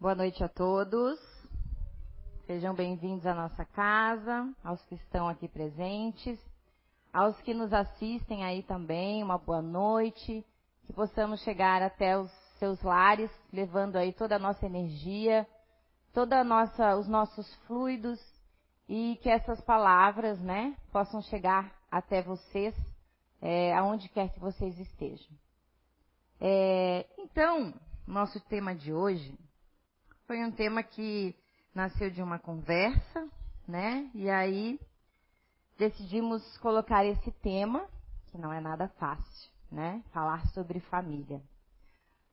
Boa noite a todos. Sejam bem-vindos à nossa casa, aos que estão aqui presentes, aos que nos assistem aí também, uma boa noite. Que possamos chegar até os seus lares, levando aí toda a nossa energia, toda a nossa, os nossos fluidos e que essas palavras, né, possam chegar até vocês, é, aonde quer que vocês estejam. É, então, nosso tema de hoje foi um tema que nasceu de uma conversa, né? E aí decidimos colocar esse tema, que não é nada fácil, né? Falar sobre família.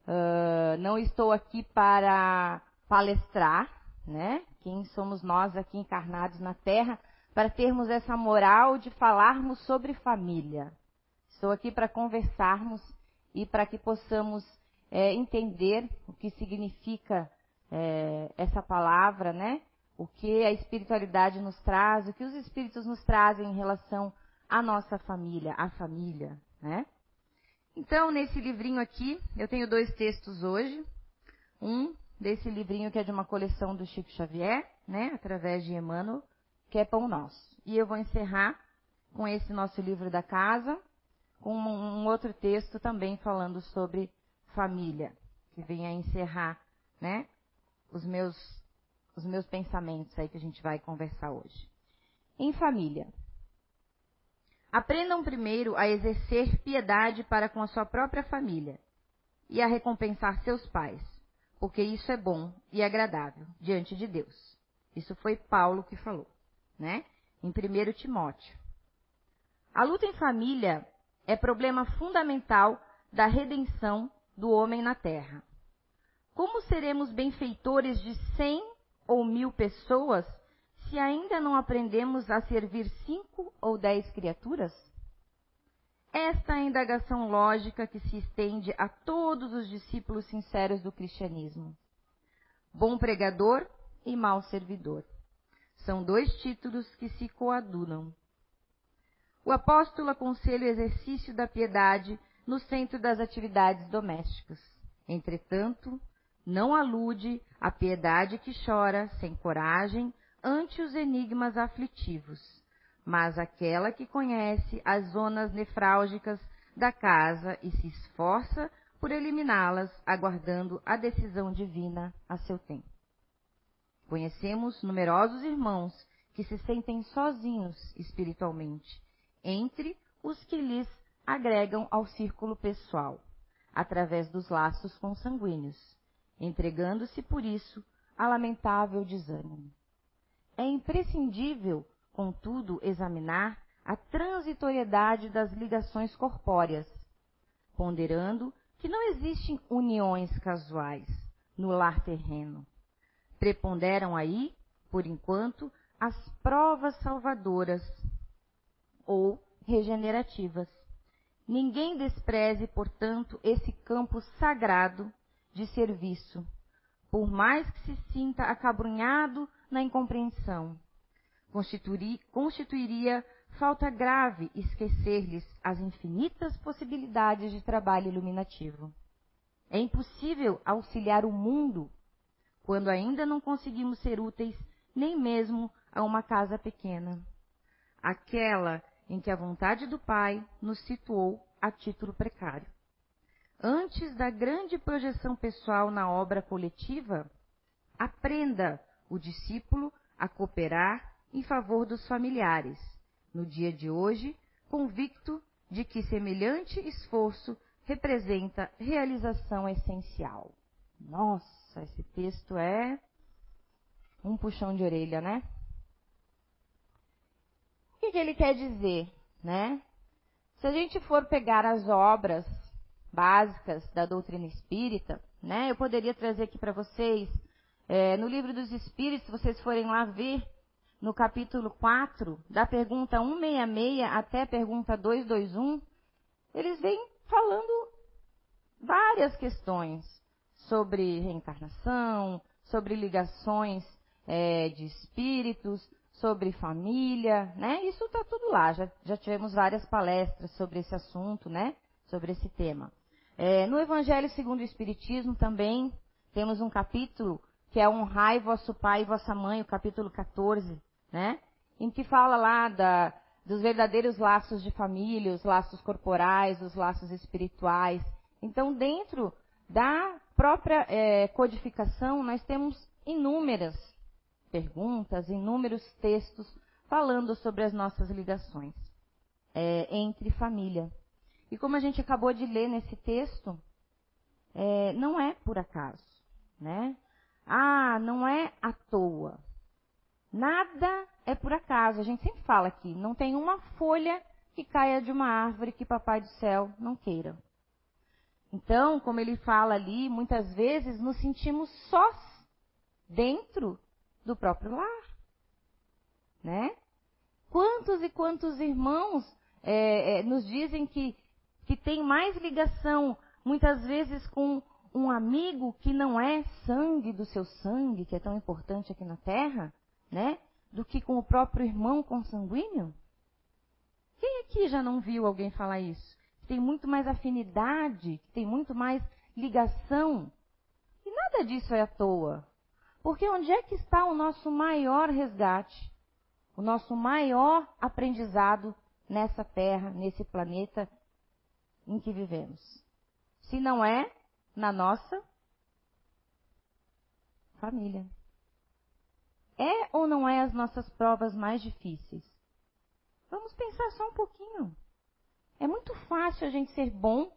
Uh, não estou aqui para palestrar, né? Quem somos nós aqui encarnados na Terra para termos essa moral de falarmos sobre família. Estou aqui para conversarmos e para que possamos é, entender o que significa é, essa palavra, né? O que a espiritualidade nos traz, o que os espíritos nos trazem em relação à nossa família, à família, né? Então, nesse livrinho aqui, eu tenho dois textos hoje. Um desse livrinho que é de uma coleção do Chico Xavier, né? Através de Emmanuel, que é Pão Nosso. E eu vou encerrar com esse nosso livro da casa, com um, outro texto também falando sobre família, que vem a encerrar, né? Os meus, os meus pensamentos aí que a gente vai conversar hoje. Em família. Aprendam primeiro a exercer piedade para com a sua própria família e a recompensar seus pais, porque isso é bom e agradável diante de Deus. Isso foi Paulo que falou, né? Em 1 Timóteo. A luta em família é problema fundamental da redenção do homem na terra. Como seremos benfeitores de cem ou mil pessoas se ainda não aprendemos a servir cinco ou dez criaturas? Esta é a indagação lógica que se estende a todos os discípulos sinceros do cristianismo. Bom pregador e mau servidor. São dois títulos que se coadunam. O apóstolo aconselha o exercício da piedade no centro das atividades domésticas. Entretanto, não alude à piedade que chora, sem coragem, ante os enigmas aflitivos, mas aquela que conhece as zonas nefrálgicas da casa e se esforça por eliminá-las, aguardando a decisão divina a seu tempo. Conhecemos numerosos irmãos que se sentem sozinhos espiritualmente, entre os que lhes agregam ao círculo pessoal, através dos laços consanguíneos entregando-se por isso a lamentável desânimo. É imprescindível, contudo, examinar a transitoriedade das ligações corpóreas, ponderando que não existem uniões casuais no lar terreno. Preponderam aí, por enquanto, as provas salvadoras ou regenerativas. Ninguém despreze, portanto, esse campo sagrado de serviço, por mais que se sinta acabrunhado na incompreensão. Constituiria falta grave esquecer-lhes as infinitas possibilidades de trabalho iluminativo. É impossível auxiliar o mundo quando ainda não conseguimos ser úteis nem mesmo a uma casa pequena, aquela em que a vontade do Pai nos situou a título precário antes da grande projeção pessoal na obra coletiva, aprenda o discípulo a cooperar em favor dos familiares, no dia de hoje, convicto de que semelhante esforço representa realização essencial. Nossa, esse texto é um puxão de orelha, né? O que, ele quer dizer, né? Se a gente for pegar as obras básicas da doutrina espírita, né? Eu poderia trazer aqui para vocês, é, no livro dos Espíritos, se vocês forem lá ver, no capítulo 4, da pergunta 166 até a pergunta 221, eles vêm falando várias questões sobre reencarnação, sobre ligações é, de espíritos, sobre família, né? Isso está tudo lá. Já, já tivemos várias palestras sobre esse assunto, né? Sobre esse tema. É, no Evangelho segundo o Espiritismo também temos um capítulo que é honrai vosso pai e vossa mãe, o capítulo 14, né? Em que fala lá da, dos verdadeiros laços de família, os laços corporais, os laços espirituais. Então, dentro da própria é, codificação, nós temos inúmeras perguntas, inúmeros textos falando sobre as nossas ligações é, entre família. E como a gente acabou de ler nesse texto, é, não é por acaso, né? Ah, não é à toa. Nada é por acaso. A gente sempre fala aqui, não tem uma folha que caia de uma árvore que Papai do Céu não queira. Então, como ele fala ali, muitas vezes nos sentimos sós dentro do próprio lar. Né? Quantos e quantos irmãos é, é, nos dizem que, que tem mais ligação, muitas vezes, com um amigo que não é sangue do seu sangue, que é tão importante aqui na Terra, né? Do que com o próprio irmão consanguíneo? Quem aqui já não viu alguém falar isso? Que tem muito mais afinidade, que tem muito mais ligação. E nada disso é à toa. Porque onde é que está o nosso maior resgate? O nosso maior aprendizado nessa terra, nesse planeta em que vivemos? Se não é na nossa família. É ou não é as nossas provas mais difíceis? Vamos pensar só um pouquinho. É muito fácil a gente ser bom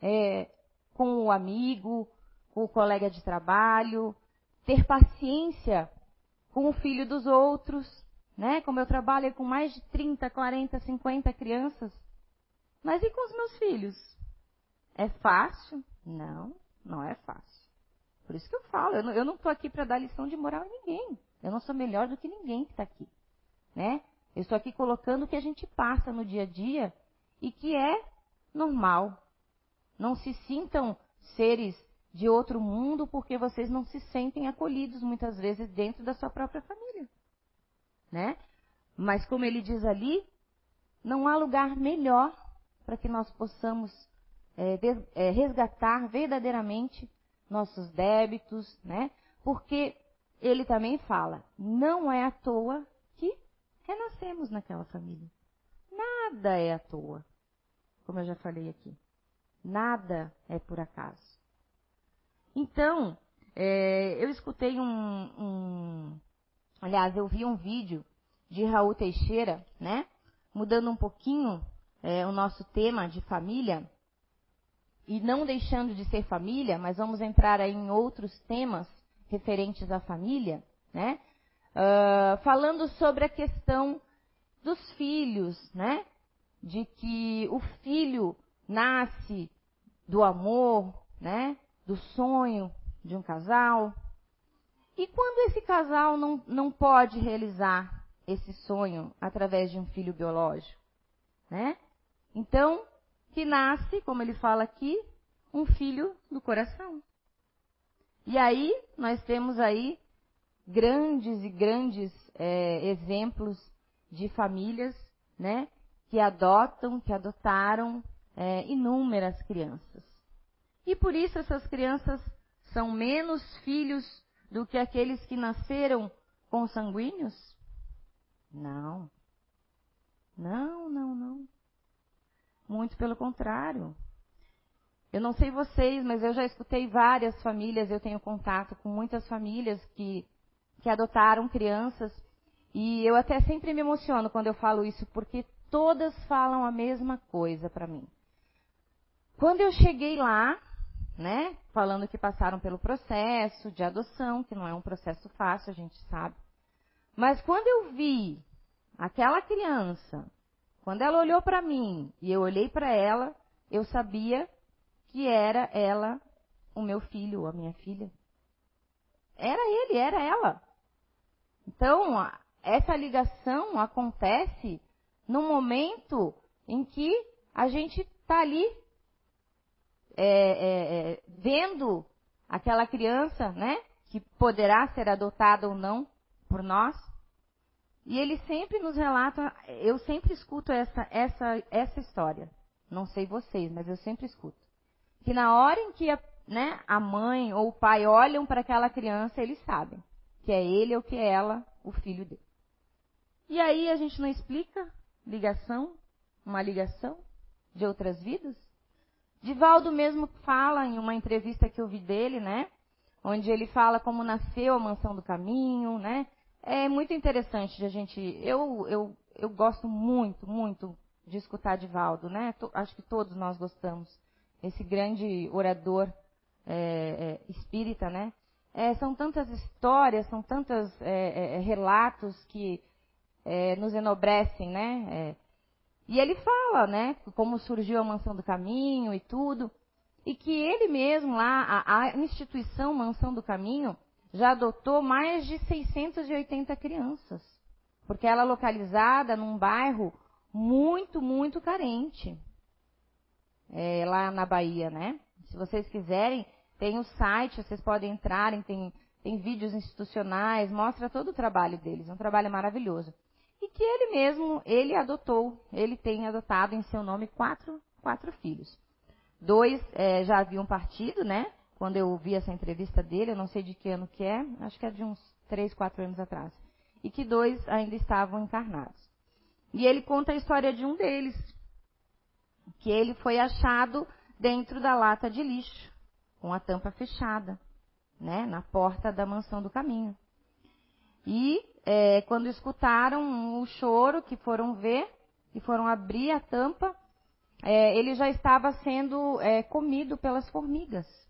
é, com o amigo, com o colega de trabalho, ter paciência com o filho dos outros, né? Como eu trabalho com mais de 30, 40, 50 crianças. Mas e com os meus filhos? É fácil? Não, não é fácil. Por isso que eu falo, eu não estou aqui para dar lição de moral a ninguém. Eu não sou melhor do que ninguém que está aqui. Né? Eu estou aqui colocando o que a gente passa no dia a dia e que é normal. Não se sintam seres de outro mundo porque vocês não se sentem acolhidos muitas vezes dentro da sua própria família. Né? Mas como ele diz ali, não há lugar melhor para que nós possamos é, é, resgatar verdadeiramente nossos débitos, né? Porque ele também fala, não é à toa que renascemos naquela família. Nada é à toa, como eu já falei aqui. Nada é por acaso. Então, é, eu escutei um, um, aliás, eu vi um vídeo de Raul Teixeira, né? Mudando um pouquinho é, o nosso tema de família, e não deixando de ser família, mas vamos entrar aí em outros temas referentes à família, né? Uh, falando sobre a questão dos filhos, né? De que o filho nasce do amor, né? Do sonho de um casal. E quando esse casal não, não pode realizar esse sonho através de um filho biológico, né? Então, que nasce, como ele fala aqui, um filho do coração. E aí, nós temos aí grandes e grandes é, exemplos de famílias, né, que adotam, que adotaram é, inúmeras crianças. E por isso essas crianças são menos filhos do que aqueles que nasceram consanguíneos? Não. Não, não, não. Muito pelo contrário. Eu não sei vocês, mas eu já escutei várias famílias, eu tenho contato com muitas famílias que, que adotaram crianças. E eu até sempre me emociono quando eu falo isso, porque todas falam a mesma coisa para mim. Quando eu cheguei lá, né, falando que passaram pelo processo de adoção, que não é um processo fácil, a gente sabe. Mas quando eu vi aquela criança quando ela olhou para mim e eu olhei para ela, eu sabia que era ela o meu filho, a minha filha. Era ele, era ela. Então, essa ligação acontece no momento em que a gente está ali é, é, é, vendo aquela criança, né, que poderá ser adotada ou não por nós, e ele sempre nos relata, eu sempre escuto essa, essa, essa história. Não sei vocês, mas eu sempre escuto. Que na hora em que a, né, a mãe ou o pai olham para aquela criança, eles sabem que é ele ou que é ela o filho dele. E aí a gente não explica ligação, uma ligação de outras vidas? Divaldo mesmo fala em uma entrevista que eu vi dele, né? Onde ele fala como nasceu a mansão do caminho, né? É muito interessante de a gente. Eu, eu, eu gosto muito, muito de escutar Divaldo, né? Acho que todos nós gostamos. Esse grande orador é, é, espírita, né? É, são tantas histórias, são tantos é, é, relatos que é, nos enobrecem, né? e ele fala, né? Como surgiu a Mansão do Caminho e tudo. E que ele mesmo lá, a, a instituição Mansão do Caminho, já adotou mais de 680 crianças. Porque ela é localizada num bairro muito, muito carente. É, lá na Bahia, né? Se vocês quiserem, tem o site, vocês podem entrar, tem, tem vídeos institucionais, mostra todo o trabalho deles. Um trabalho maravilhoso. E que ele mesmo, ele adotou, ele tem adotado em seu nome quatro, quatro filhos. Dois é, já haviam partido, né? Quando eu vi essa entrevista dele, eu não sei de que ano que é, acho que é de uns três, quatro anos atrás. E que dois ainda estavam encarnados. E ele conta a história de um deles, que ele foi achado dentro da lata de lixo, com a tampa fechada, né, na porta da mansão do caminho. E é, quando escutaram o choro, que foram ver, e foram abrir a tampa, é, ele já estava sendo é, comido pelas formigas.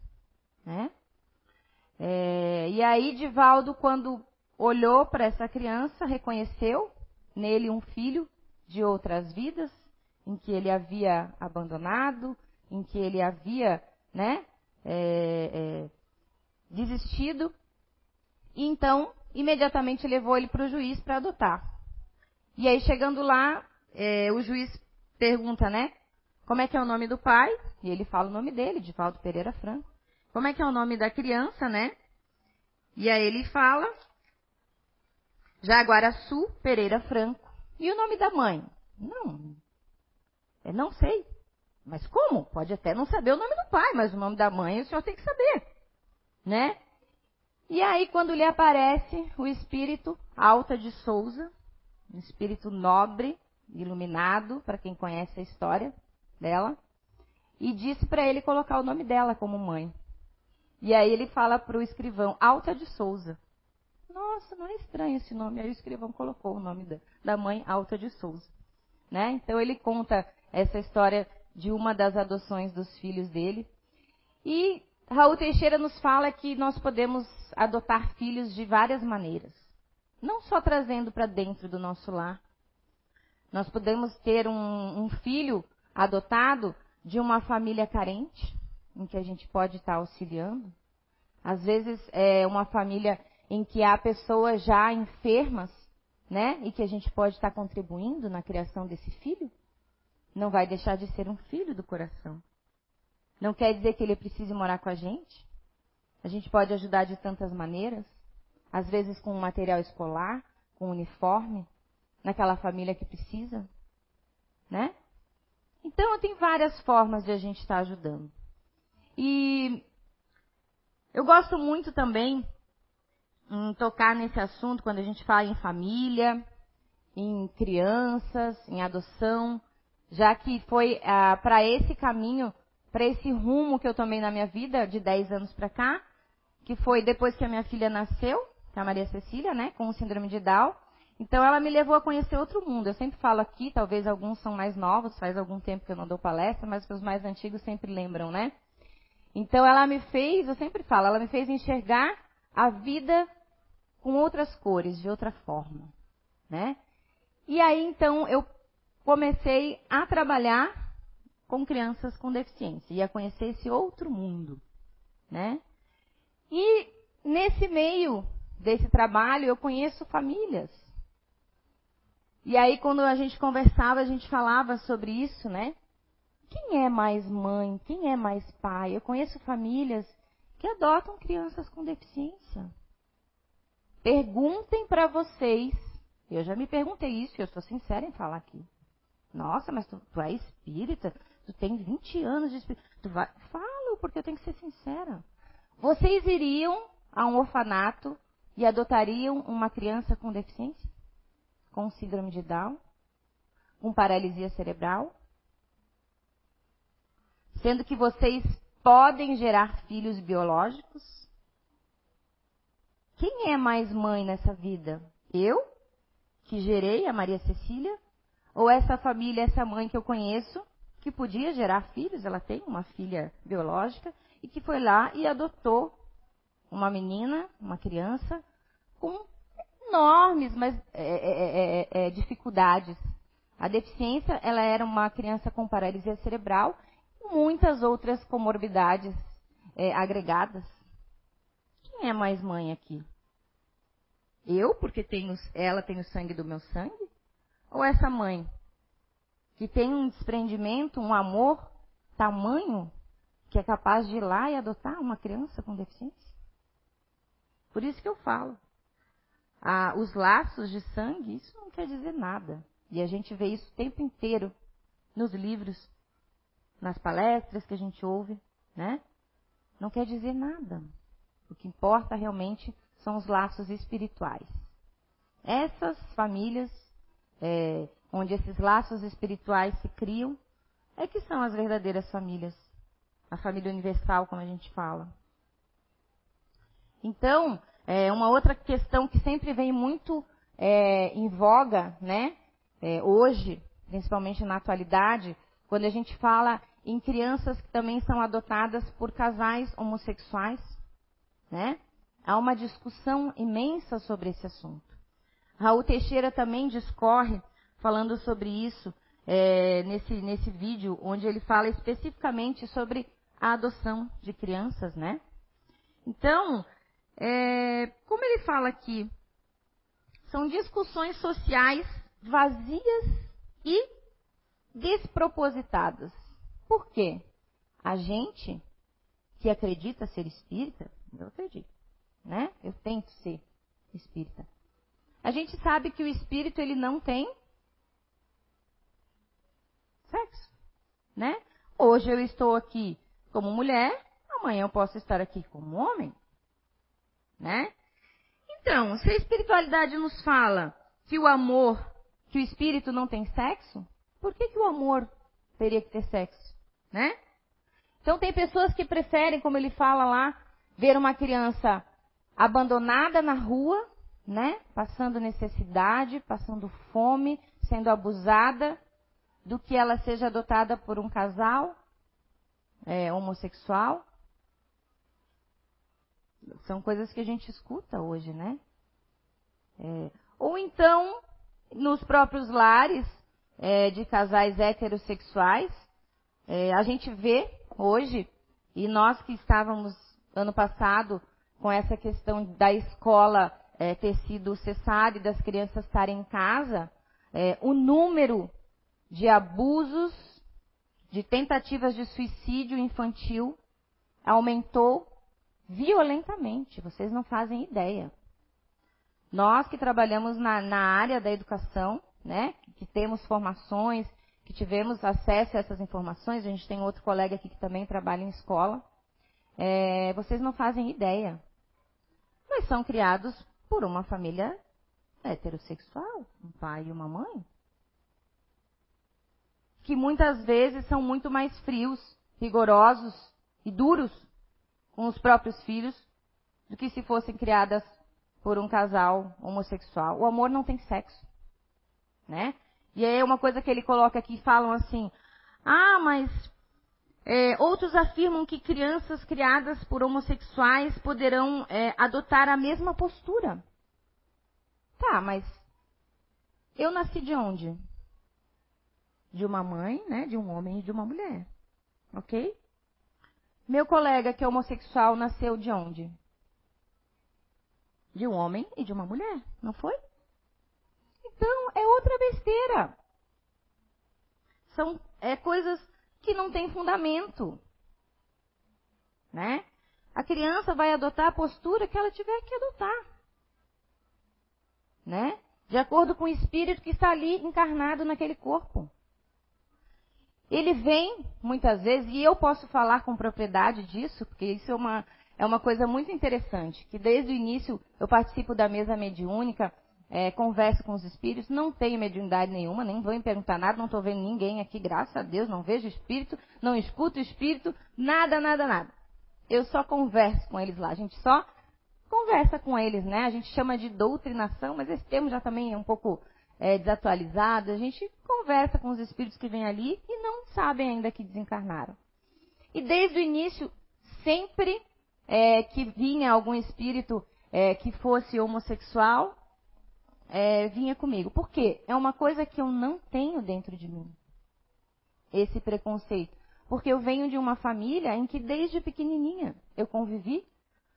Né? É, e aí, Divaldo, quando olhou para essa criança, reconheceu nele um filho de outras vidas, em que ele havia abandonado, em que ele havia né, é, é, desistido. E então, imediatamente levou ele para o juiz para adotar. E aí, chegando lá, é, o juiz pergunta, né? Como é que é o nome do pai? E ele fala o nome dele, Divaldo Pereira Franco. Como é que é o nome da criança, né? E aí ele fala Jaguaraçu Pereira Franco. E o nome da mãe? Não. Eu não sei. Mas como? Pode até não saber o nome do pai, mas o nome da mãe o senhor tem que saber. Né? E aí, quando lhe aparece o espírito Alta de Souza, um espírito nobre, iluminado, para quem conhece a história dela, e disse para ele colocar o nome dela como mãe. E aí ele fala para o escrivão, Alta de Souza. Nossa, não é estranho esse nome. Aí o escrivão colocou o nome da, da mãe Alta de Souza. Né? Então ele conta essa história de uma das adoções dos filhos dele. E Raul Teixeira nos fala que nós podemos adotar filhos de várias maneiras. Não só trazendo para dentro do nosso lar. Nós podemos ter um, um filho adotado de uma família carente em que a gente pode estar auxiliando. Às vezes é uma família em que há pessoas já enfermas, né? E que a gente pode estar contribuindo na criação desse filho. Não vai deixar de ser um filho do coração. Não quer dizer que ele precise morar com a gente. A gente pode ajudar de tantas maneiras. Às vezes com material escolar, com uniforme, naquela família que precisa, né? Então, tem várias formas de a gente estar ajudando. E eu gosto muito também em tocar nesse assunto quando a gente fala em família, em crianças, em adoção, já que foi ah, para esse caminho, para esse rumo que eu tomei na minha vida de 10 anos para cá, que foi depois que a minha filha nasceu, que é a Maria Cecília, né, com o síndrome de Down. Então ela me levou a conhecer outro mundo. Eu sempre falo aqui, talvez alguns são mais novos, faz algum tempo que eu não dou palestra, mas os mais antigos sempre lembram, né? Então ela me fez, eu sempre falo, ela me fez enxergar a vida com outras cores, de outra forma, né? E aí então eu comecei a trabalhar com crianças com deficiência e a conhecer esse outro mundo, né? E nesse meio desse trabalho eu conheço famílias. E aí quando a gente conversava, a gente falava sobre isso, né? Quem é mais mãe? Quem é mais pai? Eu conheço famílias que adotam crianças com deficiência. Perguntem para vocês. Eu já me perguntei isso, eu sou sincera em falar aqui. Nossa, mas tu, tu é espírita? Tu tem 20 anos de espírita. Tu vai. Falo porque eu tenho que ser sincera. Vocês iriam a um orfanato e adotariam uma criança com deficiência? Com síndrome de Down? Com paralisia cerebral? Sendo que vocês podem gerar filhos biológicos? Quem é mais mãe nessa vida? Eu, que gerei a Maria Cecília? Ou essa família, essa mãe que eu conheço, que podia gerar filhos, ela tem uma filha biológica, e que foi lá e adotou uma menina, uma criança, com enormes mas, é é, é, é, é, dificuldades. A deficiência, ela era uma criança com paralisia cerebral e muitas outras comorbidades é, agregadas. Quem é mais mãe aqui? Eu, porque tenho, ela tem o sangue do meu sangue? Ou essa mãe, que tem um desprendimento, um amor tamanho, que é capaz de ir lá e adotar uma criança com deficiência? Por isso que eu falo. Ah, os laços de sangue, isso não quer dizer nada. E a gente vê isso o tempo inteiro nos livros, nas palestras que a gente ouve, né? Não quer dizer nada. O que importa realmente são os laços espirituais. Essas famílias, é, onde esses laços espirituais se criam, é que são as verdadeiras famílias. A família universal, como a gente fala. Então, é, uma outra questão que sempre vem muito é, em voga, né? É, hoje, principalmente na atualidade, quando a gente fala em crianças que também são adotadas por casais homossexuais, né? Há uma discussão imensa sobre esse assunto. Raul Teixeira também discorre falando sobre isso é, nesse, nesse vídeo, onde ele fala especificamente sobre a adoção de crianças, né? Então, é, como ele fala aqui, são discussões sociais vazias e despropositadas. Por quê? A gente que acredita ser espírita, eu acredito, né? Eu tento ser espírita. A gente sabe que o espírito ele não tem sexo, né? Hoje eu estou aqui como mulher, amanhã eu posso estar aqui como homem, né? Então, se a espiritualidade nos fala que o amor, que o espírito não tem sexo, por que, que o amor teria que ter sexo, né? Então tem pessoas que preferem, como ele fala lá, ver uma criança abandonada na rua, né? Passando necessidade, passando fome, sendo abusada, do que ela seja adotada por um casal é, homossexual. São coisas que a gente escuta hoje, né? É, ou então, nos próprios lares é, de casais heterossexuais, é, a gente vê hoje, e nós que estávamos ano passado com essa questão da escola é, ter sido cessada e das crianças estarem em casa, é, o número de abusos, de tentativas de suicídio infantil aumentou violentamente. Vocês não fazem ideia. Nós que trabalhamos na, na área da educação, né, que temos formações, que tivemos acesso a essas informações, a gente tem outro colega aqui que também trabalha em escola, é, vocês não fazem ideia mas são criados por uma família heterossexual, um pai e uma mãe. Que muitas vezes são muito mais frios, rigorosos e duros com os próprios filhos do que se fossem criadas por um casal homossexual. O amor não tem sexo, né? E aí é uma coisa que ele coloca aqui, falam assim: "Ah, mas é, outros afirmam que crianças criadas por homossexuais poderão é, adotar a mesma postura. Tá, mas eu nasci de onde? De uma mãe, né? De um homem e de uma mulher. Ok? Meu colega que é homossexual nasceu de onde? De um homem e de uma mulher, não foi? Então, é outra besteira. São é, coisas que não tem fundamento. Né? A criança vai adotar a postura que ela tiver que adotar. Né? De acordo com o espírito que está ali encarnado naquele corpo. ele vem muitas vezes, e eu posso falar com propriedade disso, porque isso é uma, é uma coisa muito interessante, que desde o início eu participo da mesa mediúnica, é, converso com os espíritos, não tenho mediunidade nenhuma, nem vou me perguntar nada, não estou vendo ninguém aqui, graças a Deus, não vejo espírito, não escuto espírito, nada, nada, nada. Eu só converso com eles lá, a gente só conversa com eles, né? A gente chama de doutrinação, mas esse termo já também é um pouco é, desatualizado. A gente conversa com os espíritos que vêm ali e não sabem ainda que desencarnaram. E desde o início, sempre é, que vinha algum espírito é, que fosse homossexual, é, vinha comigo. Por quê? É uma coisa que eu não tenho dentro de mim. Esse preconceito. Porque eu venho de uma família em que desde pequenininha eu convivi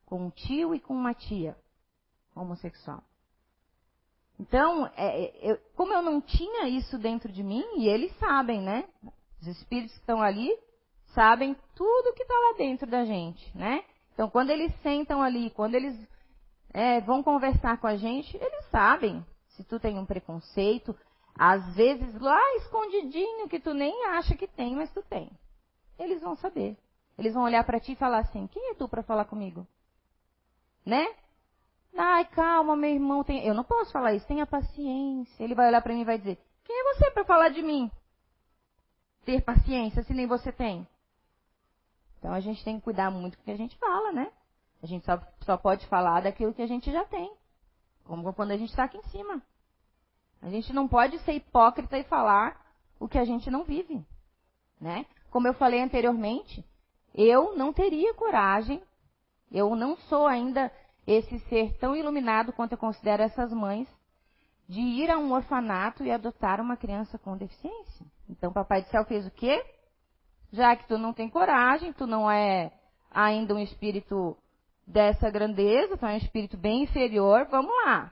com um tio e com uma tia homossexual. Então, é, é, eu, como eu não tinha isso dentro de mim, e eles sabem, né? Os espíritos que estão ali sabem tudo que está lá dentro da gente, né? Então, quando eles sentam ali, quando eles é, vão conversar com a gente, eles sabem se tu tem um preconceito, às vezes lá escondidinho que tu nem acha que tem, mas tu tem. Eles vão saber. Eles vão olhar para ti e falar assim: "Quem é tu para falar comigo?" né? Ai, calma, meu irmão, tem... eu não posso falar isso, tenha paciência. Ele vai olhar para mim e vai dizer: Quem é você para falar de mim? Ter paciência, se nem você tem. Então a gente tem que cuidar muito com o que a gente fala, né? A gente só, só pode falar daquilo que a gente já tem. Como quando a gente está aqui em cima. A gente não pode ser hipócrita e falar o que a gente não vive. Né? Como eu falei anteriormente, eu não teria coragem eu não sou ainda esse ser tão iluminado quanto eu considero essas mães de ir a um orfanato e adotar uma criança com deficiência. Então, Papai do Céu fez o quê? Já que tu não tem coragem, tu não é ainda um espírito dessa grandeza, tu é um espírito bem inferior, vamos lá.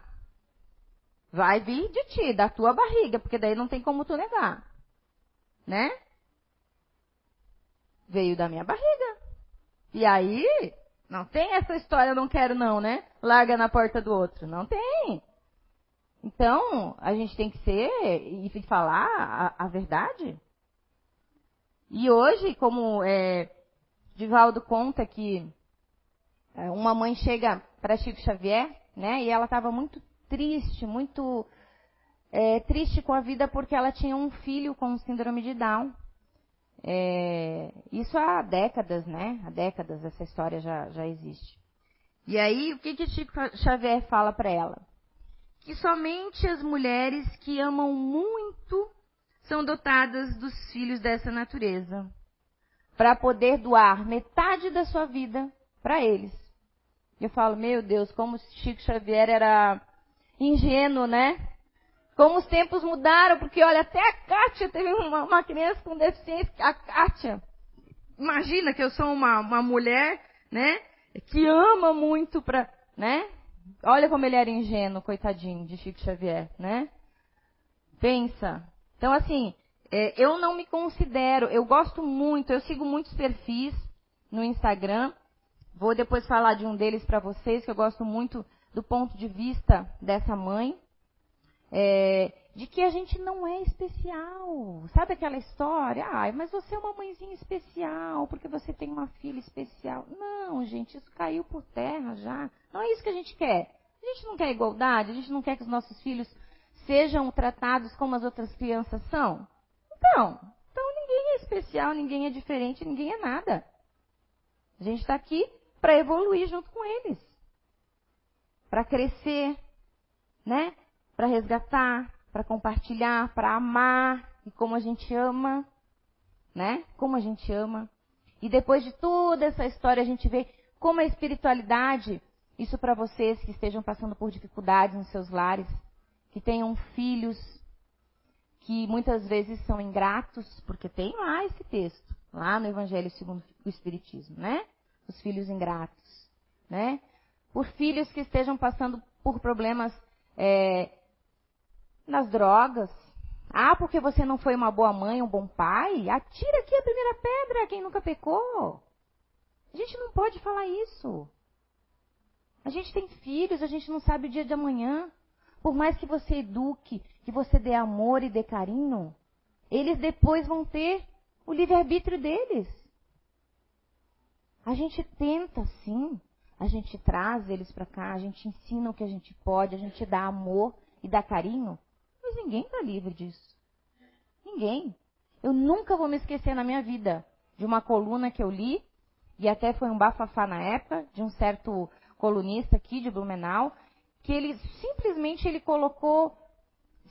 Vai vir de ti, da tua barriga, porque daí não tem como tu negar. Né? Veio da minha barriga. E aí, não tem essa história, não quero não, né? Larga na porta do outro. Não tem. Então, a gente tem que ser e falar a, a verdade. E hoje, como é, Divaldo conta que uma mãe chega para Chico Xavier, né? E ela estava muito triste, muito é, triste com a vida porque ela tinha um filho com síndrome de Down. É, isso há décadas, né? Há décadas essa história já, já existe. E aí, o que, que Chico Xavier fala para ela? Que somente as mulheres que amam muito são dotadas dos filhos dessa natureza, para poder doar metade da sua vida para eles. Eu falo, meu Deus, como Chico Xavier era ingênuo, né? Como os tempos mudaram, porque olha, até a Kátia teve uma, uma criança com deficiência. A Kátia, imagina que eu sou uma, uma mulher, né? Que ama muito para, né? Olha como ele era ingênuo, coitadinho de Chico Xavier, né? Pensa. Então, assim, é, eu não me considero, eu gosto muito, eu sigo muitos perfis no Instagram. Vou depois falar de um deles para vocês, que eu gosto muito do ponto de vista dessa mãe é, de que a gente não é especial. Sabe aquela história? Ai, mas você é uma mãezinha especial, porque você tem uma filha especial. Não, gente, isso caiu por terra já. Não é isso que a gente quer. A gente não quer igualdade, a gente não quer que os nossos filhos sejam tratados como as outras crianças são. Então, então ninguém é especial, ninguém é diferente, ninguém é nada. A gente está aqui para evoluir junto com eles. Para crescer, né? para resgatar, para compartilhar, para amar e como a gente ama, né? Como a gente ama. E depois de toda essa história a gente vê como a espiritualidade, isso para vocês que estejam passando por dificuldades nos seus lares, que tenham filhos que muitas vezes são ingratos, porque tem lá esse texto, lá no Evangelho segundo o Espiritismo, né? Os filhos ingratos, né? Por filhos que estejam passando por problemas é, nas drogas. Ah, porque você não foi uma boa mãe, um bom pai? Atira aqui a primeira pedra, quem nunca pecou. A gente não pode falar isso. A gente tem filhos, a gente não sabe o dia de amanhã. Por mais que você eduque, que você dê amor e dê carinho, eles depois vão ter o livre-arbítrio deles. A gente tenta, sim, a gente traz eles para cá, a gente ensina o que a gente pode, a gente dá amor e dá carinho, mas ninguém está livre disso. Ninguém. Eu nunca vou me esquecer na minha vida de uma coluna que eu li, e até foi um bafafá na época, de um certo colunista aqui de Blumenau, que ele simplesmente ele colocou,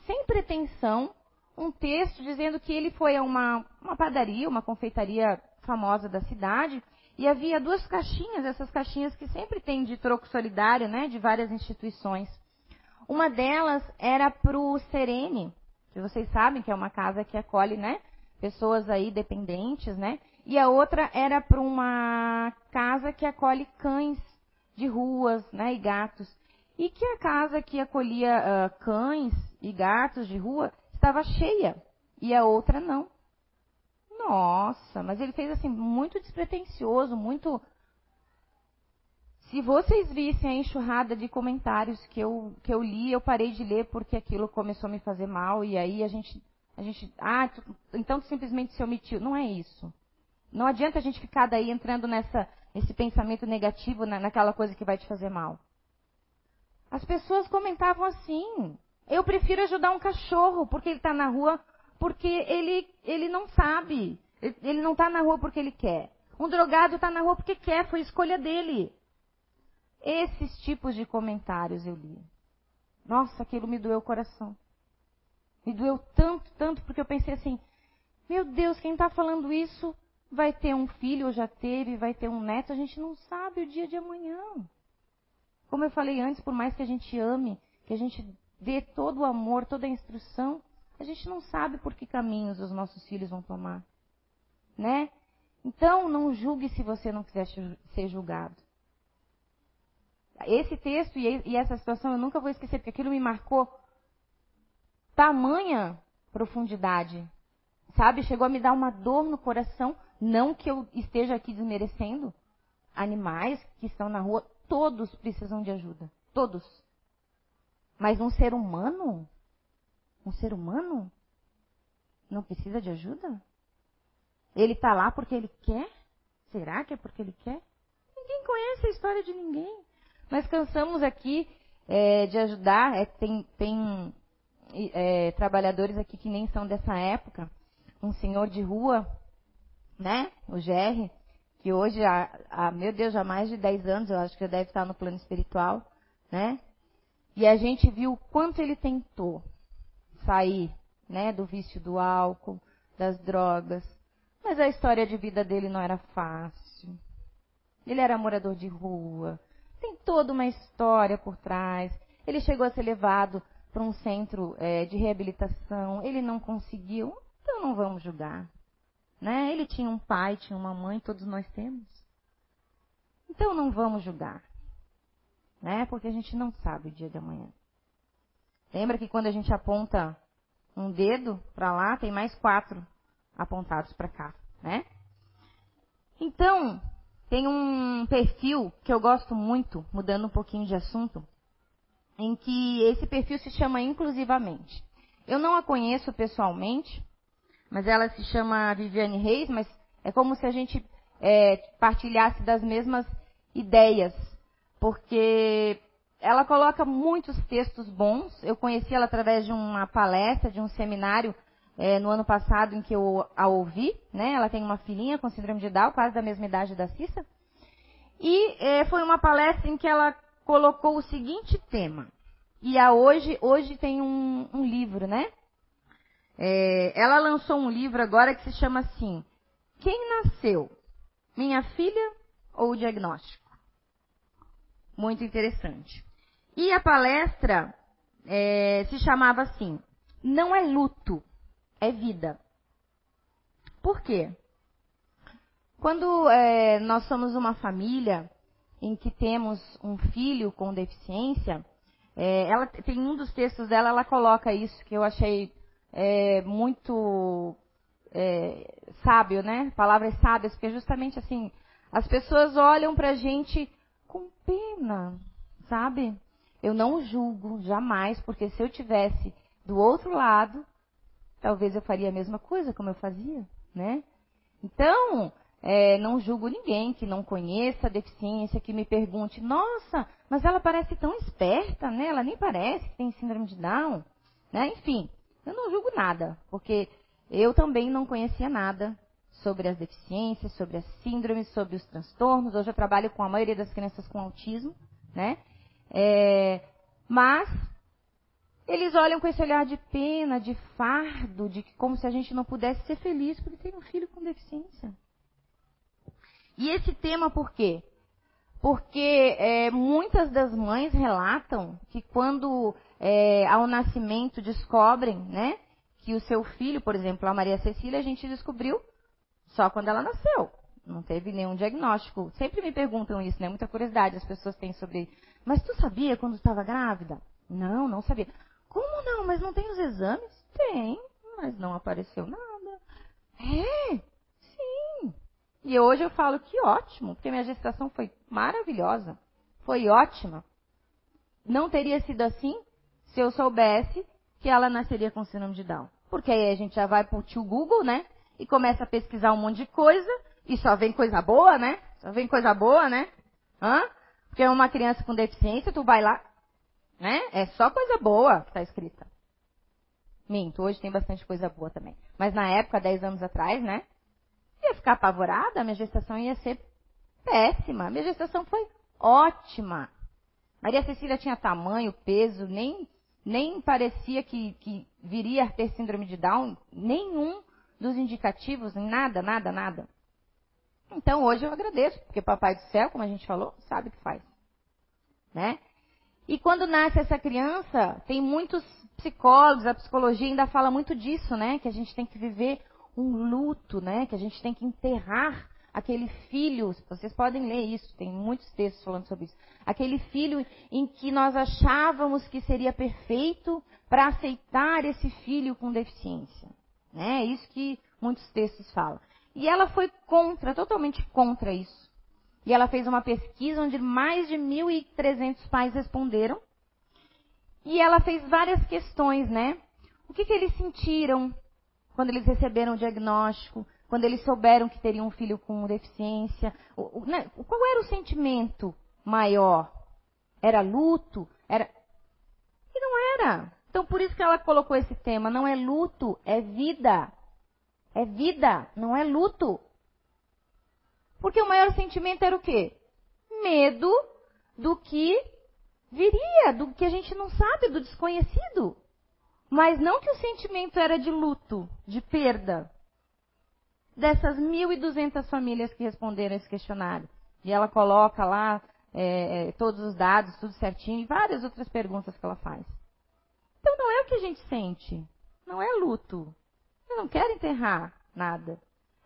sem pretensão, um texto dizendo que ele foi a uma, uma padaria, uma confeitaria famosa da cidade, e havia duas caixinhas, essas caixinhas que sempre tem de troco solidário, né, de várias instituições. Uma delas era para o Serene, que vocês sabem que é uma casa que acolhe, né, pessoas aí dependentes, né, e a outra era para uma casa que acolhe cães de ruas, né, e gatos. E que a casa que acolhia uh, cães e gatos de rua estava cheia e a outra não. Nossa, mas ele fez assim muito despretensioso, muito. Se vocês vissem a enxurrada de comentários que eu, que eu li, eu parei de ler porque aquilo começou a me fazer mal e aí a gente, a gente, ah, tu, então tu simplesmente se omitiu. Não é isso. Não adianta a gente ficar daí entrando nessa, nesse pensamento negativo, na, naquela coisa que vai te fazer mal. As pessoas comentavam assim: eu prefiro ajudar um cachorro porque ele está na rua, porque ele, ele não sabe. Ele não está na rua porque ele quer. Um drogado está na rua porque quer, foi escolha dele. Esses tipos de comentários eu li. Nossa, aquilo me doeu o coração. Me doeu tanto, tanto, porque eu pensei assim: meu Deus, quem está falando isso vai ter um filho, ou já teve, vai ter um neto, a gente não sabe o dia de amanhã. Como eu falei antes, por mais que a gente ame, que a gente dê todo o amor, toda a instrução, a gente não sabe por que caminhos os nossos filhos vão tomar. Né? Então, não julgue se você não quiser ser julgado. Esse texto e essa situação eu nunca vou esquecer, porque aquilo me marcou tamanha profundidade. Sabe? Chegou a me dar uma dor no coração. Não que eu esteja aqui desmerecendo. Animais que estão na rua, todos precisam de ajuda. Todos. Mas um ser humano? Um ser humano? Não precisa de ajuda? Ele está lá porque ele quer? Será que é porque ele quer? Ninguém conhece a história de ninguém. Nós cansamos aqui é, de ajudar. É, tem, tem é, trabalhadores aqui que nem são dessa época. Um senhor de rua, né? O GR, que hoje, há, há, meu Deus, há mais de 10 anos, eu acho que já deve estar no plano espiritual, né? E a gente viu o quanto ele tentou sair né, do vício do álcool, das drogas. Mas a história de vida dele não era fácil. Ele era morador de rua. Tem toda uma história por trás. Ele chegou a ser levado para um centro é, de reabilitação. Ele não conseguiu. Então não vamos julgar. Né? Ele tinha um pai, tinha uma mãe, todos nós temos. Então não vamos julgar né? Porque a gente não sabe o dia de amanhã. Lembra que quando a gente aponta um dedo para lá, tem mais quatro apontados para cá, né? Então, tem um perfil que eu gosto muito, mudando um pouquinho de assunto, em que esse perfil se chama Inclusivamente. Eu não a conheço pessoalmente, mas ela se chama Viviane Reis, mas é como se a gente é, partilhasse das mesmas ideias porque ela coloca muitos textos bons. Eu conheci ela através de uma palestra, de um seminário é, no ano passado em que eu a ouvi. Né? Ela tem uma filhinha com síndrome de Down, quase da mesma idade da Cissa. E é, foi uma palestra em que ela colocou o seguinte tema. E a hoje, hoje tem um, um livro, né? É, ela lançou um livro agora que se chama assim: Quem nasceu? Minha filha ou o diagnóstico? muito interessante. E a palestra é, se chamava assim: Não é luto, é vida. Por quê? Quando é, nós somos uma família em que temos um filho com deficiência, é, ela tem um dos textos dela, ela coloca isso que eu achei é, muito é, sábio, né? Palavras sábias, porque justamente assim, as pessoas olham para gente com pena, sabe? Eu não julgo jamais, porque se eu tivesse do outro lado, talvez eu faria a mesma coisa como eu fazia, né? Então, é, não julgo ninguém que não conheça a deficiência, que me pergunte, nossa, mas ela parece tão esperta, né? Ela nem parece que tem síndrome de Down, né? Enfim, eu não julgo nada, porque eu também não conhecia nada sobre as deficiências, sobre as síndromes, sobre os transtornos. Hoje eu trabalho com a maioria das crianças com autismo, né? É, mas eles olham com esse olhar de pena, de fardo, de como se a gente não pudesse ser feliz porque tem um filho com deficiência. E esse tema por quê? Porque é, muitas das mães relatam que quando é, ao nascimento descobrem, né, que o seu filho, por exemplo, a Maria Cecília, a gente descobriu só quando ela nasceu. Não teve nenhum diagnóstico. Sempre me perguntam isso, né? Muita curiosidade as pessoas têm sobre. Mas tu sabia quando estava grávida? Não, não sabia. Como não? Mas não tem os exames? Tem, mas não apareceu nada. É, e hoje eu falo que ótimo, porque minha gestação foi maravilhosa. Foi ótima. Não teria sido assim se eu soubesse que ela nasceria com síndrome de Down. Porque aí a gente já vai pro tio Google, né? E começa a pesquisar um monte de coisa. E só vem coisa boa, né? Só vem coisa boa, né? Hã? Porque uma criança com deficiência, tu vai lá, né? É só coisa boa que está escrita. Minto, hoje tem bastante coisa boa também. Mas na época, 10 anos atrás, né? ia ficar apavorada, minha gestação ia ser péssima. Minha gestação foi ótima. Maria Cecília tinha tamanho, peso, nem, nem parecia que, que viria a ter síndrome de Down, nenhum dos indicativos, nada, nada, nada. Então hoje eu agradeço, porque Papai do Céu, como a gente falou, sabe o que faz. Né? E quando nasce essa criança, tem muitos psicólogos, a psicologia ainda fala muito disso, né? Que a gente tem que viver um luto, né? Que a gente tem que enterrar aquele filho. Vocês podem ler isso, tem muitos textos falando sobre isso. Aquele filho em que nós achávamos que seria perfeito para aceitar esse filho com deficiência. Né? É isso que muitos textos falam. E ela foi contra, totalmente contra isso. E ela fez uma pesquisa onde mais de 1.300 pais responderam. E ela fez várias questões, né? O que, que eles sentiram quando eles receberam o diagnóstico, quando eles souberam que teriam um filho com deficiência. O, o, né, qual era o sentimento maior? Era luto? Era. E não era. Então por isso que ela colocou esse tema. Não é luto, é vida. É vida, não é luto. Porque o maior sentimento era o quê? Medo do que viria, do que a gente não sabe, do desconhecido. Mas não que o sentimento era de luto, de perda. Dessas 1.200 famílias que responderam esse questionário. E ela coloca lá é, é, todos os dados, tudo certinho, e várias outras perguntas que ela faz. Então não é o que a gente sente. Não é luto. Eu não quero enterrar nada.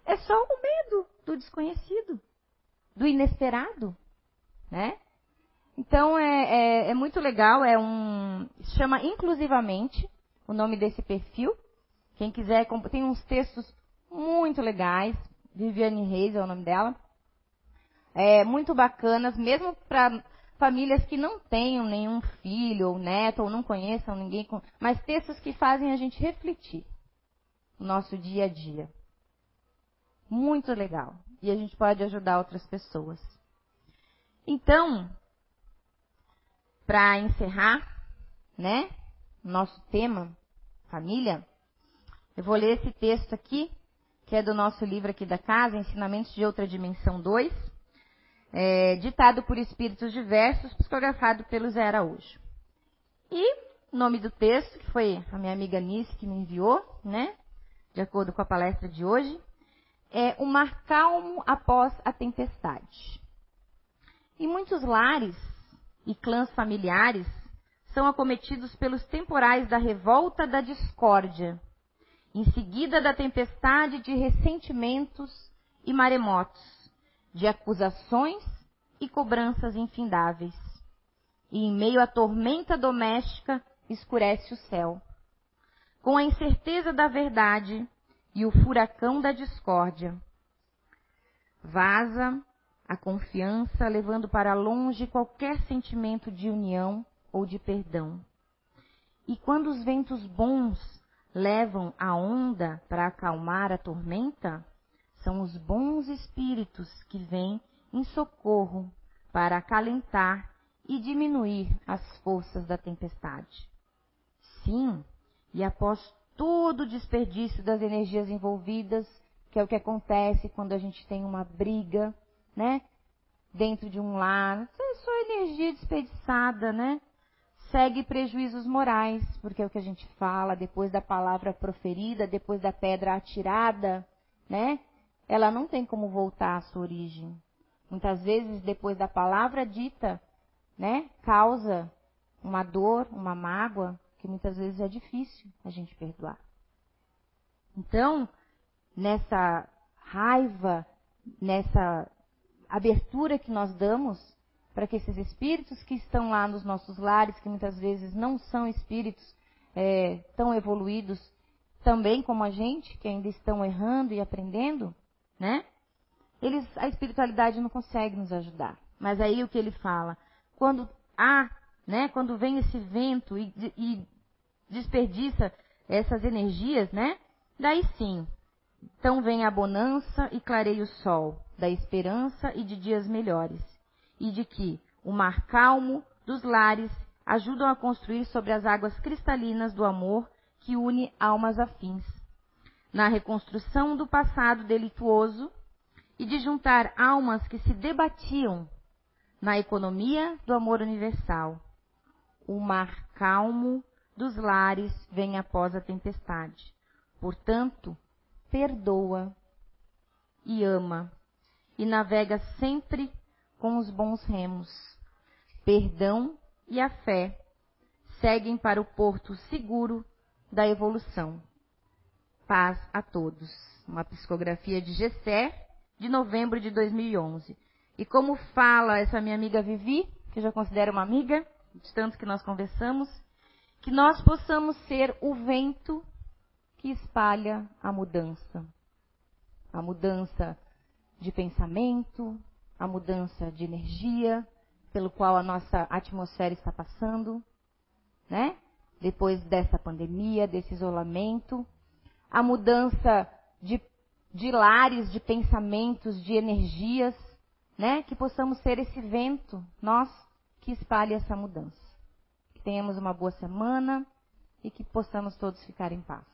É só o medo do desconhecido, do inesperado, né? Então é, é, é muito legal, é um chama inclusivamente o nome desse perfil. Quem quiser, tem uns textos muito legais. Viviane Reis é o nome dela. É, muito bacanas, mesmo para famílias que não tenham nenhum filho ou neto, ou não conheçam ninguém, mas textos que fazem a gente refletir no nosso dia a dia. Muito legal. E a gente pode ajudar outras pessoas. Então, para encerrar, né? nosso tema, família, eu vou ler esse texto aqui, que é do nosso livro aqui da casa, Ensinamentos de Outra Dimensão 2, é, ditado por espíritos diversos, psicografado pelo Zé Araújo. E o nome do texto, que foi a minha amiga Nice que me enviou, né, de acordo com a palestra de hoje, é O Mar Calmo Após a Tempestade. Em muitos lares e clãs familiares, são acometidos pelos temporais da revolta da discórdia, em seguida da tempestade de ressentimentos e maremotos, de acusações e cobranças infindáveis. E em meio à tormenta doméstica escurece o céu. Com a incerteza da verdade e o furacão da discórdia. Vaza a confiança, levando para longe qualquer sentimento de união ou de perdão. E quando os ventos bons levam a onda para acalmar a tormenta, são os bons espíritos que vêm em socorro para acalentar e diminuir as forças da tempestade. Sim, e após todo o desperdício das energias envolvidas, que é o que acontece quando a gente tem uma briga, né? Dentro de um lar, é só energia desperdiçada, né? Segue prejuízos morais, porque é o que a gente fala depois da palavra proferida, depois da pedra atirada, né? Ela não tem como voltar à sua origem. Muitas vezes, depois da palavra dita, né, causa uma dor, uma mágoa, que muitas vezes é difícil a gente perdoar. Então, nessa raiva, nessa abertura que nós damos para que esses espíritos que estão lá nos nossos lares, que muitas vezes não são espíritos é, tão evoluídos, também como a gente, que ainda estão errando e aprendendo, né? Eles, a espiritualidade não consegue nos ajudar. Mas aí o que ele fala? Quando há, né? Quando vem esse vento e, e desperdiça essas energias, né? Daí sim. Então vem a bonança e clareia o sol, da esperança e de dias melhores, e de que o mar calmo dos lares ajudam a construir sobre as águas cristalinas do amor que une almas afins. Na reconstrução do passado delituoso e de juntar almas que se debatiam na economia do amor universal. O mar calmo dos lares vem após a tempestade. Portanto, perdoa e ama e navega sempre com os bons remos. Perdão e a fé seguem para o porto seguro da evolução. Paz a todos. Uma psicografia de Gessé, de novembro de 2011. E como fala essa minha amiga Vivi, que eu já considero uma amiga, de tanto que nós conversamos, que nós possamos ser o vento que espalha a mudança. A mudança de pensamento, a mudança de energia, pelo qual a nossa atmosfera está passando, né? Depois dessa pandemia, desse isolamento, a mudança de, de lares, de pensamentos, de energias, né? Que possamos ser esse vento, nós, que espalhe essa mudança. Que tenhamos uma boa semana e que possamos todos ficar em paz.